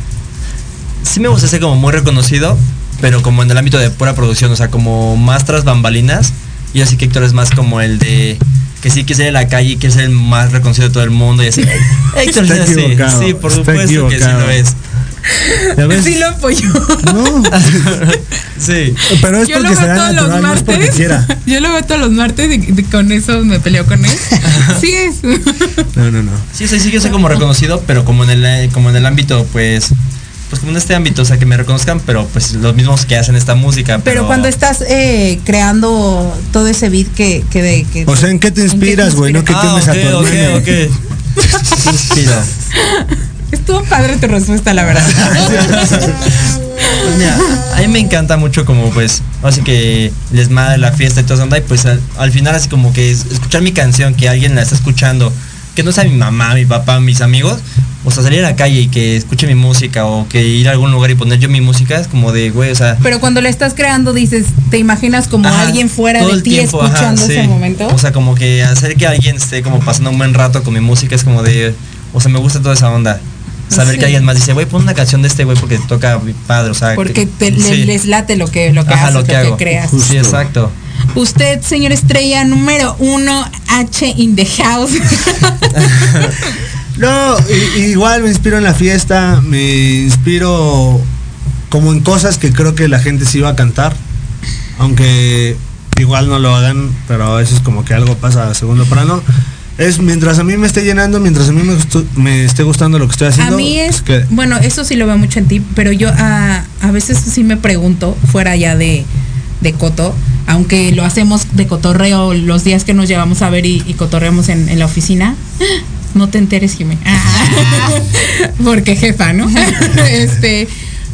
Sí me gusta ser como muy reconocido, pero como en el ámbito de pura producción, o sea, como más tras bambalinas. Y así que Héctor es más como el de que sí quiere ser en la calle y quiere ser el más reconocido de todo el mundo y así. Héctor Está equivocado, Sí, por está supuesto que sí lo es. Sí lo apoyo. No, Sí. pero es Yo lo porque veo será todos los natural, no martes. quiera. Yo lo veo todos los martes y, y con eso me peleo con él. Sí es. No, no, no. Sí, sí, sí, yo soy como reconocido, pero como en el, como en el ámbito, pues, pues como en este ámbito, o sea, que me reconozcan, pero pues los mismos que hacen esta música. Pero cuando estás eh, creando todo ese beat que, que de que O sea, ¿en qué te inspiras, güey? No que Ah, quemes ok, a tu ok, hermano. ok. ¿Qué inspira? Estuvo padre tu respuesta, la verdad. Pues mira, a mí me encanta mucho como pues, así que les manda la fiesta y todo eso, onda, y pues al, al final así como que es- escuchar mi canción, que alguien la está escuchando, que no sea mi mamá, mi papá, mis amigos, o sea, salir a la calle y que escuche mi música, o que ir a algún lugar y poner yo mi música, es como de, güey, o sea... Pero cuando le estás creando dices, ¿te imaginas como Ajá, alguien fuera de ti tiempo, ajá, escuchando sí. ese momento? O sea, como que hacer que alguien esté como pasando un buen rato con mi música es como de, o sea, me gusta toda esa onda. Saber Sí. que alguien más dice, güey, pon una canción de este güey porque toca mi padre, o sea, Porque que- te, le- sí. les late lo que, lo que Ajá, haces, lo que hago. creas. Sí, exacto. Usted, señor estrella número uno, H in the house. No, igual me inspiro en la fiesta, me inspiro como en cosas que creo que la gente sí va a cantar, aunque igual no lo hagan, pero a veces como que algo pasa a segundo plano. Es mientras a mí me esté llenando, mientras a mí me, gustu- me esté gustando lo que estoy A haciendo. mí es, pues que- bueno, eso sí lo veo mucho en ti, pero yo a, a veces sí me pregunto, fuera ya de, de coto, aunque lo hacemos de cotorreo los días que nos llevamos a ver y, y cotorreamos en, en la oficina. No te enteres, Jimé. Porque jefa, ¿no? este,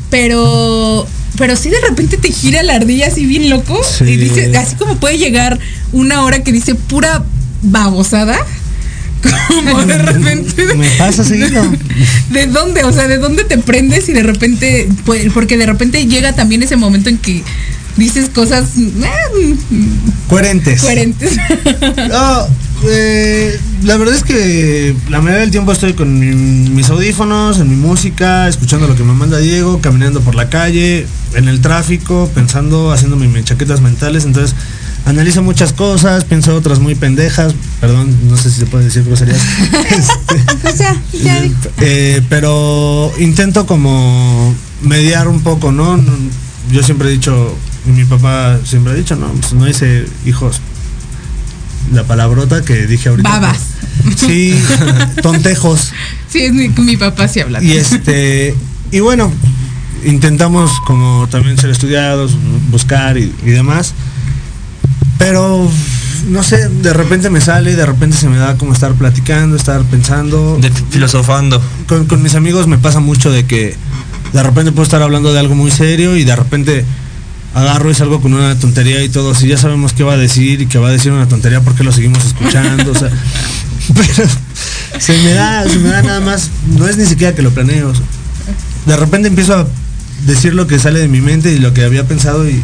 pero, pero sí de repente te gira la ardilla así bien loco Sí. y dice, así como puede llegar una hora que dice pura babosada. Como de repente. me pasa seguido. ¿De dónde? O sea, ¿de dónde te prendes y de repente, pues, porque de repente llega también ese momento en que dices cosas eh, Coherentes. coherentes. No, eh, la verdad es que la mayoría del tiempo estoy con mi- mis audífonos, en mi música, escuchando lo que me manda Diego, caminando por la calle, en el tráfico, pensando, haciéndome mis chaquetas mentales. Entonces, analizo muchas cosas, pienso otras muy pendejas. Perdón, no sé si se puede decir groserías. Este, Pues ya, ya. eh, pero intento como mediar un poco, ¿no? Yo siempre he dicho, y mi papá siempre ha dicho, no, pues no hice hijos. La palabrota que dije ahorita. Babas. Sí, tontejos. Sí, es mi, mi papá sí habla. Y este, y bueno, intentamos como también ser estudiados, buscar y, y demás. Pero no sé, de repente me sale, de repente se me da como estar platicando, estar pensando. De filosofando. Con, con mis amigos me pasa mucho de que de repente puedo estar hablando de algo muy serio y de repente agarro y salgo con una tontería y todo, si ya sabemos qué va a decir y que va a decir una tontería, ¿por qué lo seguimos escuchando? O sea, pero se me da, se me da nada más, no es ni siquiera que lo planeo. o sea, de repente empiezo a decir lo que sale de mi mente y lo que había pensado y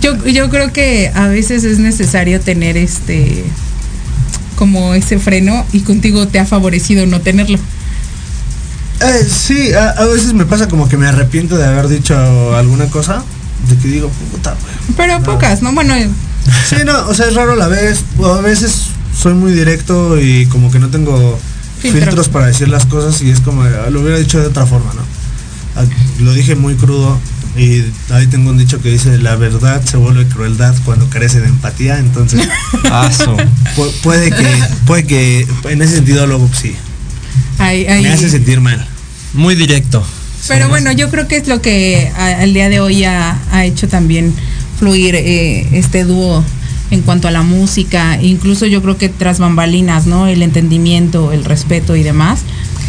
Yo, yo creo que a veces es necesario tener este como ese freno y contigo te ha favorecido no tenerlo. Eh, sí, a, a veces me pasa como que me arrepiento de haber dicho alguna cosa, de que digo, puta, güey. Pero pocas, ¿no? Bueno, Sí, no, o sea, es raro a la vez. A veces soy muy directo y como que no tengo Filtro. filtros para decir las cosas y es como, ah, lo hubiera dicho de otra forma, ¿no? Ah, Lo dije muy crudo y ahí tengo un dicho que dice, la verdad se vuelve crueldad cuando carece de empatía, entonces Aso. pu- puede que, puede que en ese sentido luego sí, me hace sentir mal. Muy directo. Pero bueno, yo creo que es lo que a- al día de hoy ha, ha hecho también fluir eh, este dúo en cuanto a la música, incluso yo creo que tras bambalinas, ¿no? El entendimiento, el respeto y demás.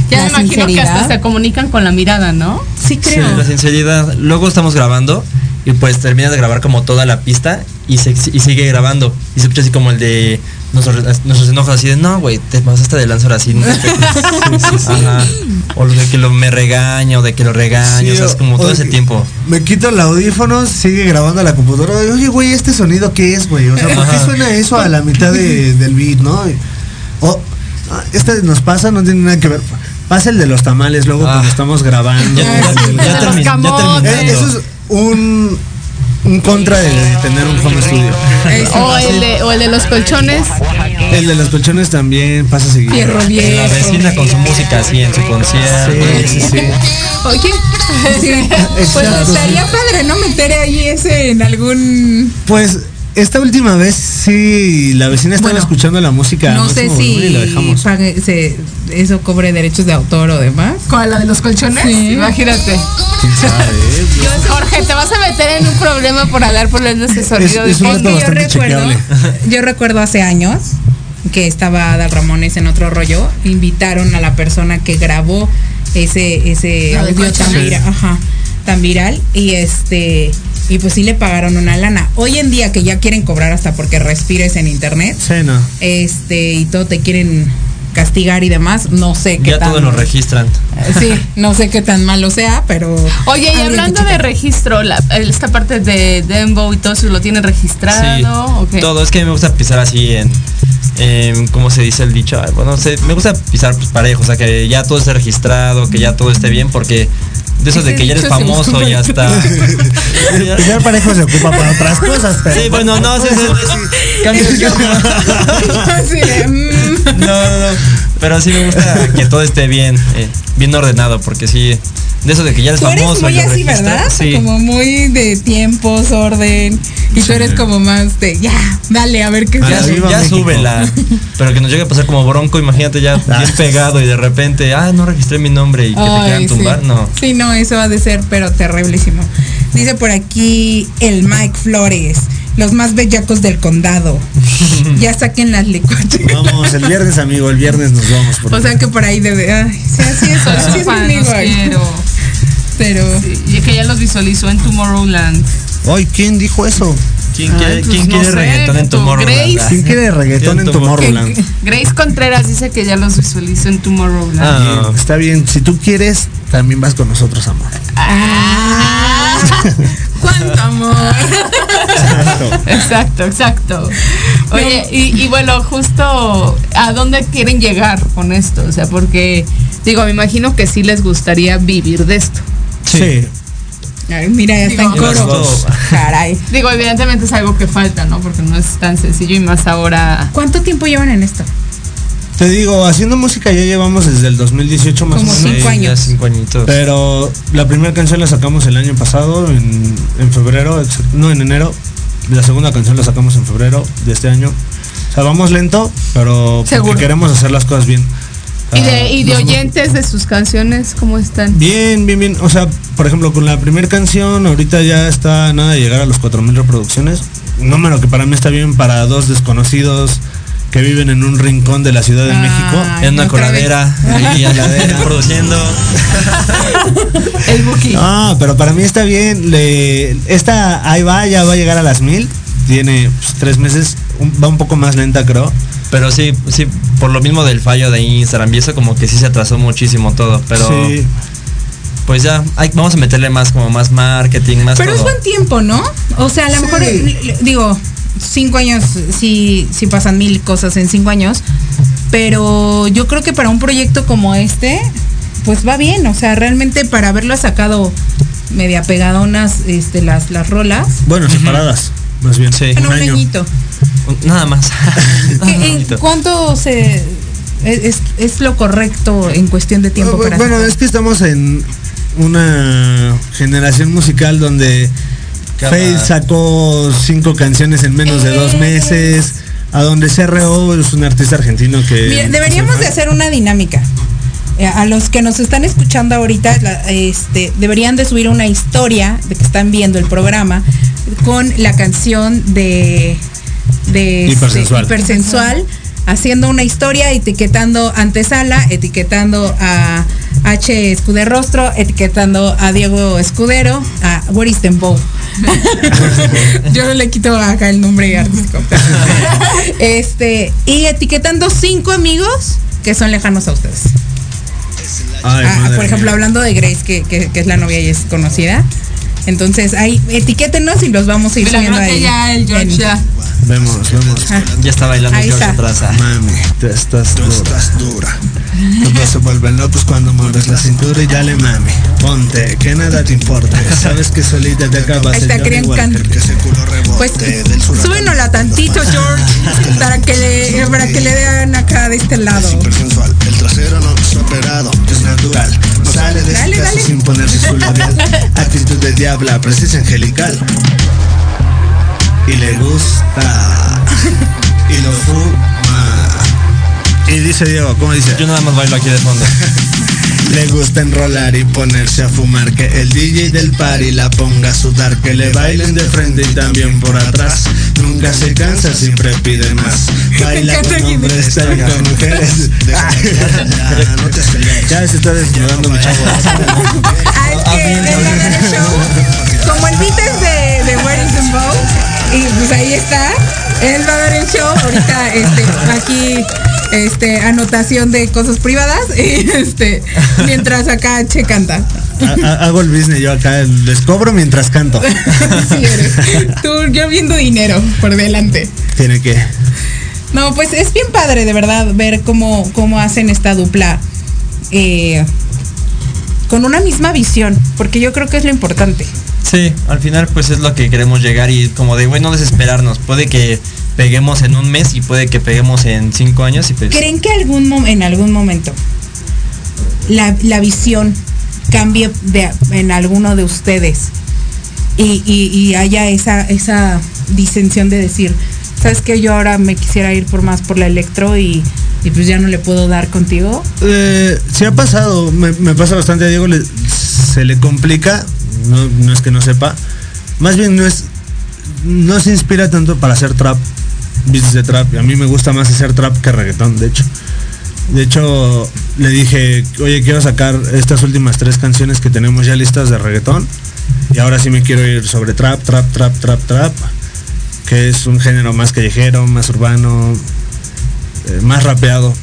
Ya La me imagino que sinceridad. hasta se comunican con la mirada, ¿no? Sí Sí, creo. la sinceridad. Luego estamos grabando y pues terminas de grabar como toda la pista y, se, y sigue grabando. Y se escucha así como el de nuestros, nuestros enojos así de, no, güey, te pasaste de lanzar así. No te pegues". Ajá. O lo de que lo me regaña o de que lo regaña, o sea, es como todo ese tiempo. Me quito el audífono, sigue grabando la computadora. Oye, güey, ¿este sonido qué es, güey? O sea, ¿por qué suena eso a la mitad de- del beat, no? O, este nos pasa, no tiene nada que ver. Pasa el de los tamales luego Ah. cuando estamos grabando. Ya, ya, ya. Eh. Eso es un, un contra de, de tener un home studio. O el de, o el de los colchones. El de los colchones también pasa seguido. Fierro La vecina con su música así en su concierto. Sí, sí, sí. Oye, sí, pues estaría padre, ¿no? Meter ahí ese en algún. Pues esta última vez sí, la vecina estaba Bueno, escuchando la música. No sé la si dejamos. pague- se- eso cobre derechos de autor o demás. ¿Con la de los colchones? Sí. Imagínate. ¿Quién sabe? Jorge, te vas a meter en un problema por hablar por el ese sonido. Es- es de un Es dato que yo recuerdo, yo recuerdo hace años que estaba Adal Ramones en otro rollo, invitaron a la persona que grabó ese ese audio viral, ajá, tan viral y este y pues sí le pagaron una lana. Hoy en día que ya quieren cobrar hasta porque respires en internet, Sí, no. este y todo te quieren castigar y demás, no sé qué Ya tan todo lo registran. Sí, no sé qué tan malo sea, pero Oye, y hablando de registro, la- esta parte de Dembow y todo eso, ¿lo tiene registrado? Todo, es que me gusta pisar así en, en ¿cómo se dice el dicho? Bueno, no sé, me gusta pisar pues, parejo, o sea, que ya todo esté registrado, que ya todo esté bien, porque de eso de que ya eres famoso, ya está. Pisar parejo se ocupa para otras cosas, pero. Sí, bueno, no, sí, mm. No, no, no. Pero sí me gusta que todo esté bien, eh, bien ordenado, porque sí, de eso de que ya eres Tú eres famoso. muy así, ¿verdad? Sí. Como muy de tiempos, orden. Y tú eres como más de, ya, dale, a ver qué A Ya, la sale. ya súbela. Pero que nos llegue a pasar como bronco, imagínate ya Ah. bien pegado y de repente, ah, no registré mi nombre y que te quieran tumbar. sí. No. Sí, no, eso ha de ser, pero terriblísimo. Dice por aquí el Mike Flores, los más bellacos del condado. ya saquen las licuadas. Vamos, el viernes, amigo, el viernes nos vamos. por O sea que por ahí debe. Ay, sí, así es, así es quiero. Pero. Sí, y que ya los visualizó en Tomorrowland. Ay, ¿quién dijo eso? ¿Quién Ay, quiere, pues quién no quiere sé, reggaetón en Tomorrowland? Grace. Ah, ¿Quién quiere reggaetón en ¿Quién Tomorrowland? Grace Contreras dice que ya los visualizó en Tomorrowland. Ah. Bien, Está bien, si tú quieres, también vas con nosotros, amor. Ah, ¡Cuánto amor! Exacto, exacto. Oye, y, y bueno, justo, ¿a dónde quieren llegar con esto? O sea, porque, digo, me imagino que sí les gustaría vivir de esto. Sí. Ay, mira, ya está en Digo, coro. Caray. Digo, evidentemente es algo que falta, ¿no? Porque no es tan sencillo y más ahora. ¿Cuánto tiempo llevan en esto? Te digo, haciendo música ya llevamos desde el 2018 más Como o menos. cinco ya años. cinco añitos. Pero la primera canción la sacamos el año pasado, en, en febrero, no en enero. La segunda canción la sacamos en febrero de este año. O sea, vamos lento, pero porque queremos hacer las cosas bien. ¿Y Ah, de, y de nos- oyentes de sus canciones, cómo están? Bien, bien, bien. O sea, por ejemplo, con la primera canción, ahorita ya está nada de llegar a los 4000 reproducciones. Número que para mí está bien para dos desconocidos que viven en un rincón de la Ciudad de. México. en una coladera, ahí Coladera. produciendo. El Buki. Ah, pero para mí está bien. Le, esta ahí va, ya va a llegar a las mil. Tiene pues, tres meses, un- va un poco más lenta, creo. Pero sí, sí, por lo mismo del fallo de Instagram y eso como que sí se atrasó muchísimo todo. Pero Sí. pues ya, hay- vamos a meterle más como más marketing, más Pero es buen tiempo, ¿no? O sea, a lo Sí. mejor, l- digo, cinco años, sí, sí pasan mil cosas en cinco años, pero yo creo que para un proyecto como este, pues va bien, o sea, realmente para haberlo sacado media pegadonas, este, las, las rolas, Bueno, separadas, más bien. Sí. en un, año. añito. Nada más. ¿Qué- Un en. ¿Cuánto se es, es lo correcto en cuestión de tiempo para bueno, sacar? es que estamos en una generación musical donde Cada- Faith sacó cinco canciones en menos de dos Eh. meses. A donde CRO es un artista argentino que. Mira, deberíamos de hacer una dinámica. Eh, A los que nos están escuchando ahorita, la- este, deberían de subir una historia de que están viendo el programa con la canción de, de este, Hipersensual. hipersensual, haciendo una historia, etiquetando antesala, etiquetando a H Escuderrostro, etiquetando a Diego Escudero, a What is Dembow. Yo le quito acá el nombre artístico. este, y etiquetando cinco amigos que son lejanos a ustedes. Ay, Ah, por ejemplo, mía. hablando de Grace, que, que- que es la novia y es conocida. Entonces, ahí etiquétenos y los vamos a ir Mira, subiendo creo que ahí. ya el George en- ya. Vemos, vemos. Ah, Ya está bailando Ahí George está. atrás. ah. Mami, tú estás Tú dura. estás dura. Todos se vuelven locos cuando mueves la cintura y dale mami. Ponte, que nada te importa. Sabes que solita te acabas está, de querían can- Que ese culo rebote Pues súbenosla tantito, George, para que le, para que le den acá de este lado. Súper sensual. El trasero no está operado, es natural. No sale de Dale, dale. sin ponerse su labial. Actitud de diabla, precisa angelical. Y le gusta. Y lo fuma. Y dice Diego, ¿cómo dice? Yo nada más bailo aquí de fondo. Le gusta enrolar y ponerse a fumar Que el DJ del party la ponga a sudar Que le bailen de frente y también por atrás Nunca se cansa, siempre pide más Baila con hombres, baila con mujeres Ya, no te aceleres. Ya se está desnudando mi chavo que show. Como el beat es de, de Where is the y pues ahí está. Él va a dar el show. Ahorita, este, aquí, este, anotación de cosas privadas. Y este, mientras acá Che canta. Ha- ha- Hago el business yo acá Les cobro mientras canto Sí eres. Tú, yo viendo dinero por delante. Tiene que No, pues es bien padre, de verdad, ver cómo, cómo hacen esta dupla eh, con una misma visión, porque yo creo que es lo importante. Sí, al final pues es lo que queremos llegar y como de, güey, no desesperarnos. Puede que peguemos en un mes y puede que peguemos en cinco años y pues... ¿Creen que algún en algún momento la, la visión cambie de- en alguno de ustedes y, y- y haya esa, esa disensión de decir, sabes que yo ahora me quisiera ir por más por la electro y, y pues ya no le puedo dar contigo? Eh, sí ha pasado, me, me pasa bastante a Diego, le- se le complica, no, no es que no sepa, más bien no es, no se inspira tanto para hacer trap, beats de trap, a mí me gusta más hacer trap que reggaetón, de hecho. De hecho, le dije, oye, quiero sacar estas últimas tres canciones que tenemos ya listas de reggaetón. Y ahora sí me quiero ir sobre trap, trap, trap, trap, trap. Que es un género más callejero, más urbano, eh, más rapeado.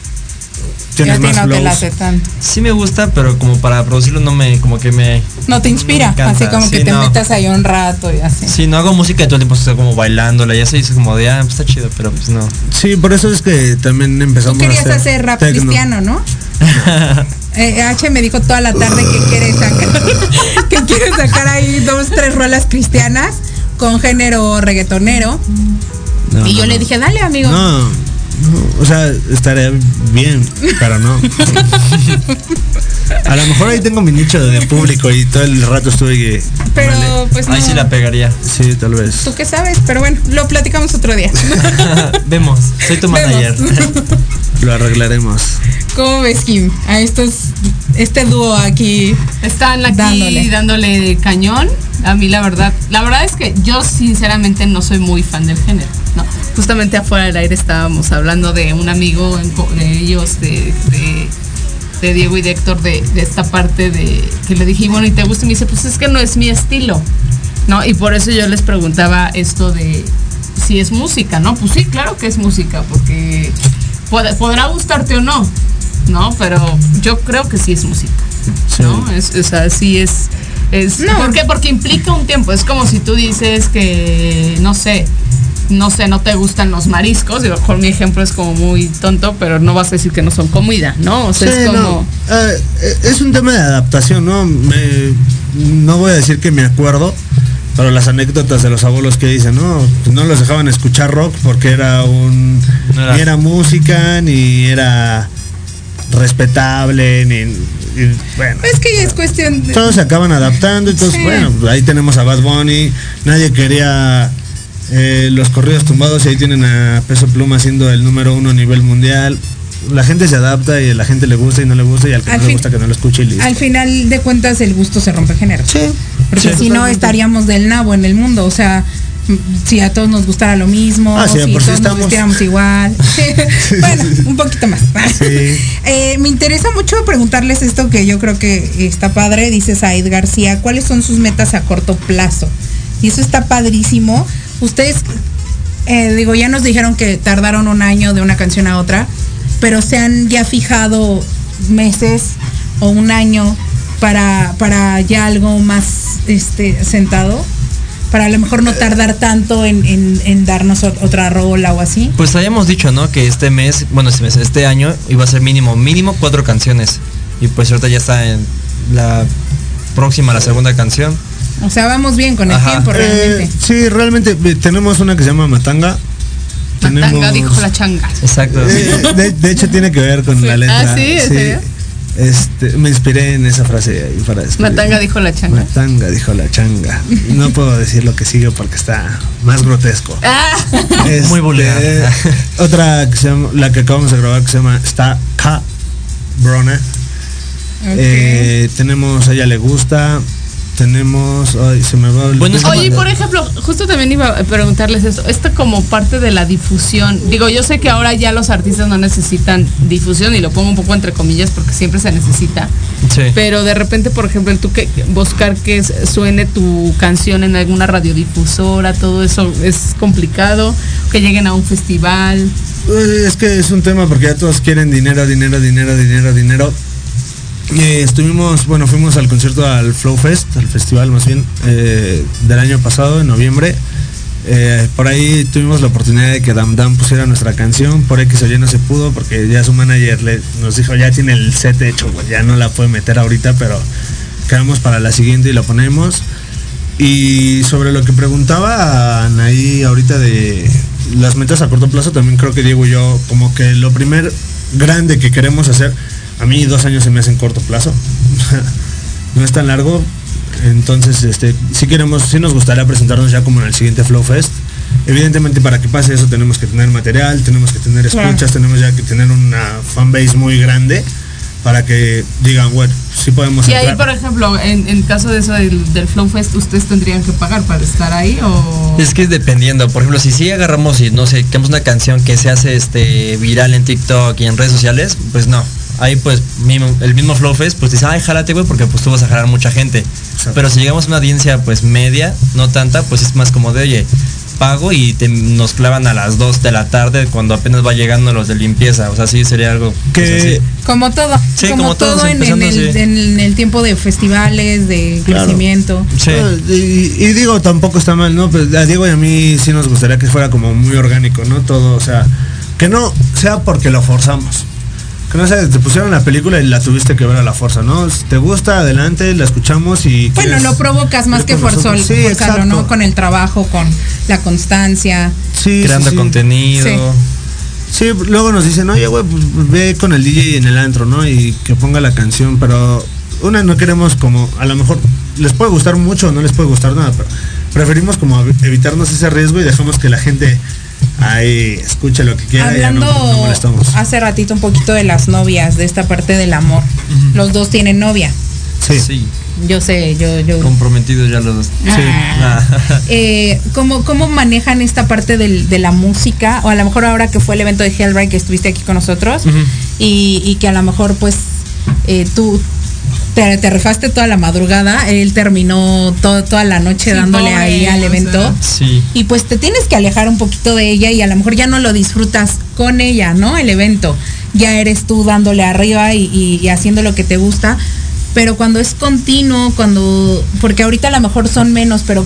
Ya Tiene a ti más no te flows. late tanto. Sí me gusta, pero como para producirlo no me, como que me... No te inspira, así como que te no. metas ahí un rato y así. Sí, no hago música y todo el tiempo estoy como bailándola, ya se dice como de, ah, pues está chido, pero pues no. Sí, por eso es que también Tú empezamos querías a hacer rap cristiano, ¿no? Eh, H me dijo toda la tarde que quiere sacar, que quiere sacar ahí dos, tres rolas cristianas con género reggaetonero. No, y yo no, le dije, dale amigo. No, no, o sea, estaría bien, pero no. A lo mejor ahí tengo mi nicho de público y todo el rato estuve que... pero vale. pues no. Ahí sí la pegaría. Sí, tal vez. ¿Tú qué sabes? Pero bueno, lo platicamos otro día. Vemos, soy tu manager. Vemos. Lo arreglaremos. ¿Cómo ves, Kim? A estos, este dúo aquí. Están aquí Dándole. dándole. cañón. A mí la verdad, la verdad es que yo sinceramente no soy muy fan del género. No, justamente afuera del aire estábamos hablando de un amigo de ellos, de, de, de Diego y de Héctor, de, de esta parte de que le dije, bueno, ¿y te gusta? Y me dice, pues es que no es mi estilo. ¿No? Y por eso yo les preguntaba esto de si es música, ¿no? Pues sí, claro que es música, porque pod- podrá gustarte o no, ¿no? Pero yo creo que sí es música. ¿no? Es, o sea, sí es. es No. ¿Por qué? Porque implica un tiempo. Es como si tú dices que, no sé, no sé, no te gustan los mariscos. Digo, por mi ejemplo es como muy tonto, pero no vas a decir que no son comida, ¿no? O sea, Sí, es como. no. Ah, eh, es un tema de adaptación, ¿no? Me- no voy a decir que me acuerdo, pero las anécdotas de los abuelos que dicen, no, pues no los dejaban escuchar rock porque era un... No era- Ni era música, ni era respetable, ni... bueno. Es que ya es cuestión de. Todos se acaban adaptando, entonces Sí. bueno, ahí tenemos a Bad Bunny, nadie quería eh, los corridos tumbados y ahí tienen a Peso Pluma siendo el número uno a nivel mundial. La gente se adapta y a la gente le gusta y no le gusta y al que Al no le gusta que no lo escuche y listo. Al final de cuentas, el gusto se rompe género. Sí. Porque Sí, si no estaríamos del nabo en el mundo. O sea, si a todos nos gustara lo mismo, Ah, sí, si por sí todos nos vistiéramos igual. bueno, un poquito más. Sí. Eh, me interesa mucho preguntarles esto que yo creo que está padre, dice Said García, ¿cuáles son sus metas a corto plazo? Y eso está padrísimo. Ustedes, eh, digo, ya nos dijeron que tardaron un año de una canción a otra, pero se han ya fijado meses o un año para, para ya algo más este, sentado, para a lo mejor no tardar tanto en, en- en darnos ot- otra rola o así. Pues habíamos dicho, ¿no? Que este mes, bueno, este mes, este año iba a ser mínimo, mínimo cuatro canciones. Y pues ahorita ya está en la próxima, la segunda canción. O sea, vamos bien con el Ajá. tiempo realmente. Eh, sí, realmente eh, tenemos una que se llama Matanga. Matanga Tenemos- dijo la changa. Exacto. Eh, de, de hecho tiene que ver con la letra. Ah, ¿sí? ¿En serio? Este, me inspiré en esa frase ahí para. Matanga dijo la changa. Matanga dijo la changa. No puedo decir lo que sigue porque está más grotesco. Ah, Este, Muy vulgar. Otra que se llama, la que acabamos de grabar que se llama Está K. Brona. Eh, tenemos a ella le gusta. Tenemos. Ay, se me va el- Bueno, Oye, por ejemplo, justo también iba a preguntarles esto, esto como parte de la difusión. Digo, yo sé que ahora ya los artistas no necesitan difusión y lo pongo un poco entre comillas porque siempre se necesita. Sí. Pero de repente, por ejemplo, el tú que buscar que suene tu canción en alguna radiodifusora, todo eso es complicado, que lleguen a un festival. Eh, Es que es un tema porque ya todos quieren dinero, dinero, dinero, dinero, dinero. Eh, estuvimos, bueno, fuimos al concierto al Flow Fest, al festival más bien, eh, del año pasado, en noviembre. Eh, por ahí tuvimos la oportunidad de que Dam Dam pusiera nuestra canción, por X o Y no se pudo porque ya su manager le, nos dijo ya tiene el set hecho, ya no la puede meter ahorita, pero quedamos para la siguiente y la ponemos. Y sobre lo que preguntaba Anaí ahorita de las metas a corto plazo, también creo que Diego y yo, como que lo primer grande que queremos hacer, a mí dos años se me hacen corto plazo, no es tan largo, entonces este, sí queremos, sí nos gustaría presentarnos ya como en el siguiente Flow Fest. Evidentemente para que pase eso tenemos que tener material, tenemos que tener Claro. escuchas, tenemos ya que tener una fanbase muy grande para que digan, bueno, sí podemos Y ahí, por ejemplo, en, en caso de eso del, del Flow Fest, ¿ustedes tendrían que pagar para estar ahí o...? Es que es dependiendo, por ejemplo, si sí agarramos y no sé, queremos una canción que se hace este viral en TikTok y en redes sociales, pues no. Ahí pues el mismo Flow Fest pues dice, ay, jálate, güey, porque pues tú vas a jalar mucha gente. Exacto. Pero si llegamos a una audiencia pues media, no tanta, pues es más como de, oye, pago y te- nos clavan a las 2 de la tarde cuando apenas va llegando los de limpieza. O sea, sí sería algo pues, Que-. Como todo, Sí, como, como todo en, el, en el tiempo de festivales, de Claro. crecimiento. Sí. Y, y digo, tampoco está mal, ¿no? Pues a Diego y a mí sí nos gustaría que fuera como muy orgánico, ¿no? Todo, o sea, que no sea porque lo forzamos. Que no sea, te pusieron la película y la tuviste que ver a la fuerza, ¿no? Si te gusta, adelante, la escuchamos y... Bueno, quieres lo provocas más que nosotros. Sí, forzarlo, ¿no? exacto. Con el trabajo, con la constancia. Sí, Creando sí. contenido. Sí. Sí, luego nos dicen, oye, güey, pues ve con el DJ en el antro, ¿no? Y que ponga la canción, pero una no queremos como, a lo mejor les puede gustar mucho o no les puede gustar nada, pero preferimos como ev- evitarnos ese riesgo y dejamos que la gente ahí escuche lo que quiera Hablando no, no molestamos. hace ratito un poquito de las novias, de esta parte del amor. Los dos tienen novia. Sí. Sí, Yo sé, yo, yo. comprometidos ya los dos. Ah. Ah. Eh, ¿cómo, ¿Cómo manejan esta parte del- de la música? O a lo mejor ahora que fue el evento de Hellride que estuviste aquí con nosotros y, y que a lo mejor pues eh, tú te, te rifaste toda la madrugada, él terminó to- toda la noche Sí, dándole ahí al o evento. sea. Sí. Y pues te tienes que alejar un poquito de ella y a lo mejor ya no lo disfrutas con ella, ¿no? El evento. Ya eres tú dándole arriba y, y- y haciendo lo que te gusta. Pero cuando es continuo, cuando. Porque ahorita a lo mejor son menos, pero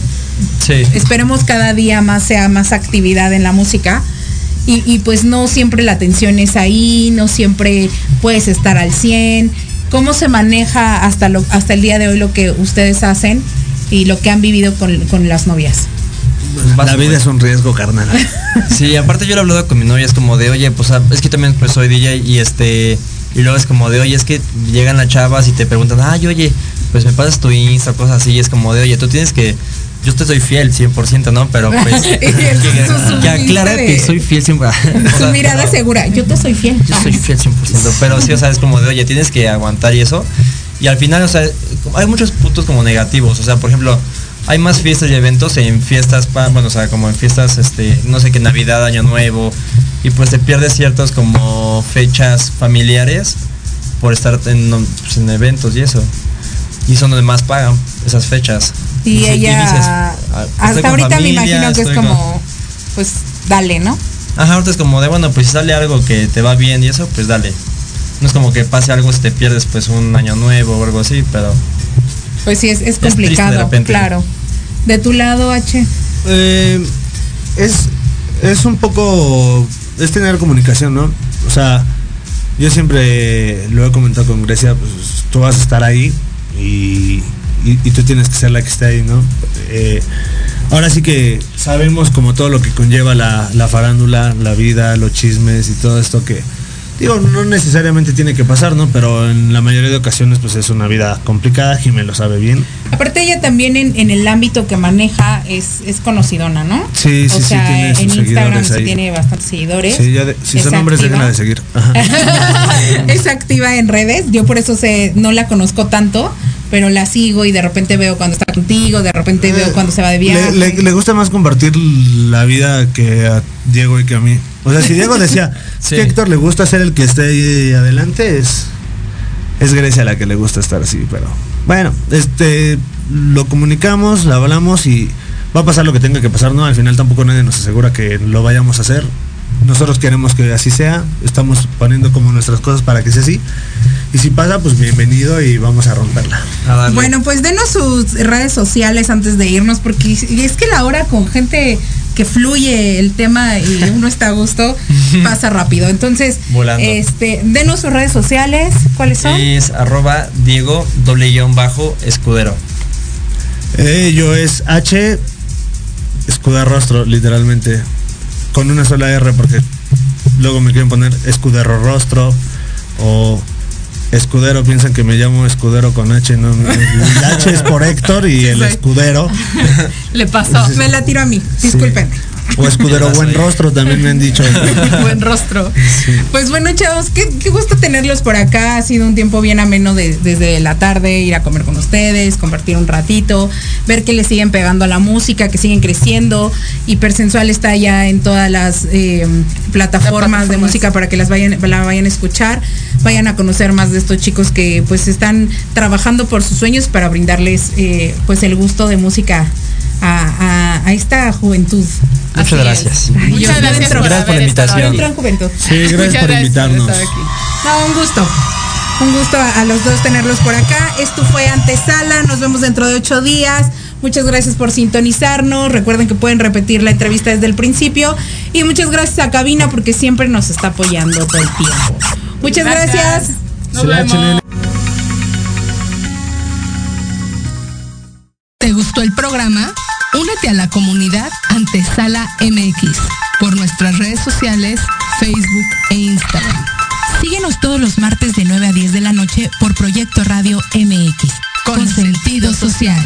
Sí. esperemos cada día más sea más actividad en la música. Y, y pues no siempre la atención es ahí, no siempre puedes estar al 100. ¿Cómo se maneja hasta, lo, hasta el día de hoy lo que ustedes hacen y lo que han vivido con, con las novias? La vida es un riesgo, carnal. Sí, aparte yo lo he hablado con mi novia, es como de, oye, pues ah, es que también pues soy DJ y este, y luego es como de, oye, es que llegan las chavas y te preguntan, ay, oye, pues me pasas tu Insta, cosas así, y es como de, oye, tú tienes que, yo te soy fiel 100%, ¿no? Pero pues, que, que aclare de- que soy fiel siempre. Su sea, mirada no, segura, yo te soy fiel. Yo soy fiel 100%, pero sí, o sea, es como de, oye, tienes que aguantar y eso. Y al final, o sea, hay muchos puntos como negativos, o sea, por ejemplo, hay más fiestas y eventos en fiestas, bueno, o sea, como en fiestas, este, no sé qué, Navidad, Año Nuevo, y pues te pierdes ciertos como fechas familiares por estar en, pues, en eventos y eso. Y son donde más pagan esas fechas. Y Dices- ella, dices, ah, hasta ahorita me imagino que es con- como, pues, dale, ¿no? Ajá, ahorita es como de, bueno, pues si sale algo que te va bien y eso, pues dale. No es como que pase algo si te pierdes pues un año nuevo o algo así, pero Pues sí, es, es de complicado, claro. De tu lado, H. Eh, es, es un poco. Es tener comunicación, ¿no? O sea, yo siempre lo he comentado con Grecia, pues tú vas a estar ahí y, y- y tú tienes que ser la que esté ahí, ¿no? Eh, ahora sí que sabemos como todo lo que conlleva la, la farándula, la vida, los chismes y todo esto que. Digo, no necesariamente tiene que pasar, ¿no? Pero en la mayoría de ocasiones pues es una vida complicada, Jimé lo sabe bien. Aparte ella también en, en el ámbito que maneja es, es conocidona, ¿no? Sí, sí, o sí, sea, tiene sus en Instagram seguidores sí tiene bastantes seguidores. Sí, ya de- si son hombres, déjenla de seguir. Es activa en redes. Yo por eso sé, no la conozco tanto, pero la sigo y de repente veo cuando está contigo, de repente veo cuando se va de viaje. Le, le- le gusta más compartir la vida que a Diego y que a mí. O sea, si Diego decía Sí. que a Héctor le gusta ser el que esté ahí adelante, es, es Grecia la que le gusta estar así, pero bueno, este lo comunicamos, lo hablamos y va a pasar lo que tenga que pasar, ¿no? Al final tampoco nadie nos asegura que lo vayamos a hacer. Nosotros queremos que así sea, estamos poniendo como nuestras cosas para que sea así. Y si pasa, pues bienvenido y vamos a romperla. a. Bueno, pues denos sus redes sociales antes de irnos, porque es que la hora con gente que fluye el tema y uno está a gusto, pasa rápido. Entonces, Volando. este, denos sus redes sociales, ¿cuáles son? es arroba Diego doble guion bajo escudero. Ello es H escudarrostro, literalmente. Con una sola R porque luego me quieren poner escuderro rostro o escudero. Piensan que me llamo escudero con H. No, el H es por Héctor y el escudero. Le pasó. Me la tiro a mí, discúlpenme. O escudero buen rostro también me han dicho. Buen rostro. Pues bueno, chavos, qué, qué gusto tenerlos por acá. Ha sido un tiempo bien ameno de- desde la tarde, ir a comer con ustedes, compartir un ratito, ver que le siguen pegando a la música, que siguen creciendo. Hipersensual está ya en todas las eh, plataformas de plataformas. música para que las vayan, la vayan a escuchar, vayan a conocer más de estos chicos que pues están trabajando por sus sueños para brindarles eh, pues el gusto de música a, a- a esta juventud. Muchas gracias. Ay, yo Muchas gracias por Gracias por la invitación. en juventud. Sí, gracias Muchas por gracias invitarnos. No, un gusto. Un gusto a, a los dos tenerlos por acá. Esto fue Antesala. Nos vemos dentro de ocho días. Muchas gracias por sintonizarnos. Recuerden que pueden repetir la entrevista desde el principio. Y muchas gracias a Cabina porque siempre nos está apoyando todo el tiempo. Muchas gracias. Nos vemos. El programa? Únete a la comunidad Antesala MX por nuestras redes sociales, Facebook e Instagram. Síguenos todos los martes de 9 a 10 de la noche por Proyecto Radio MX. Con sentido social.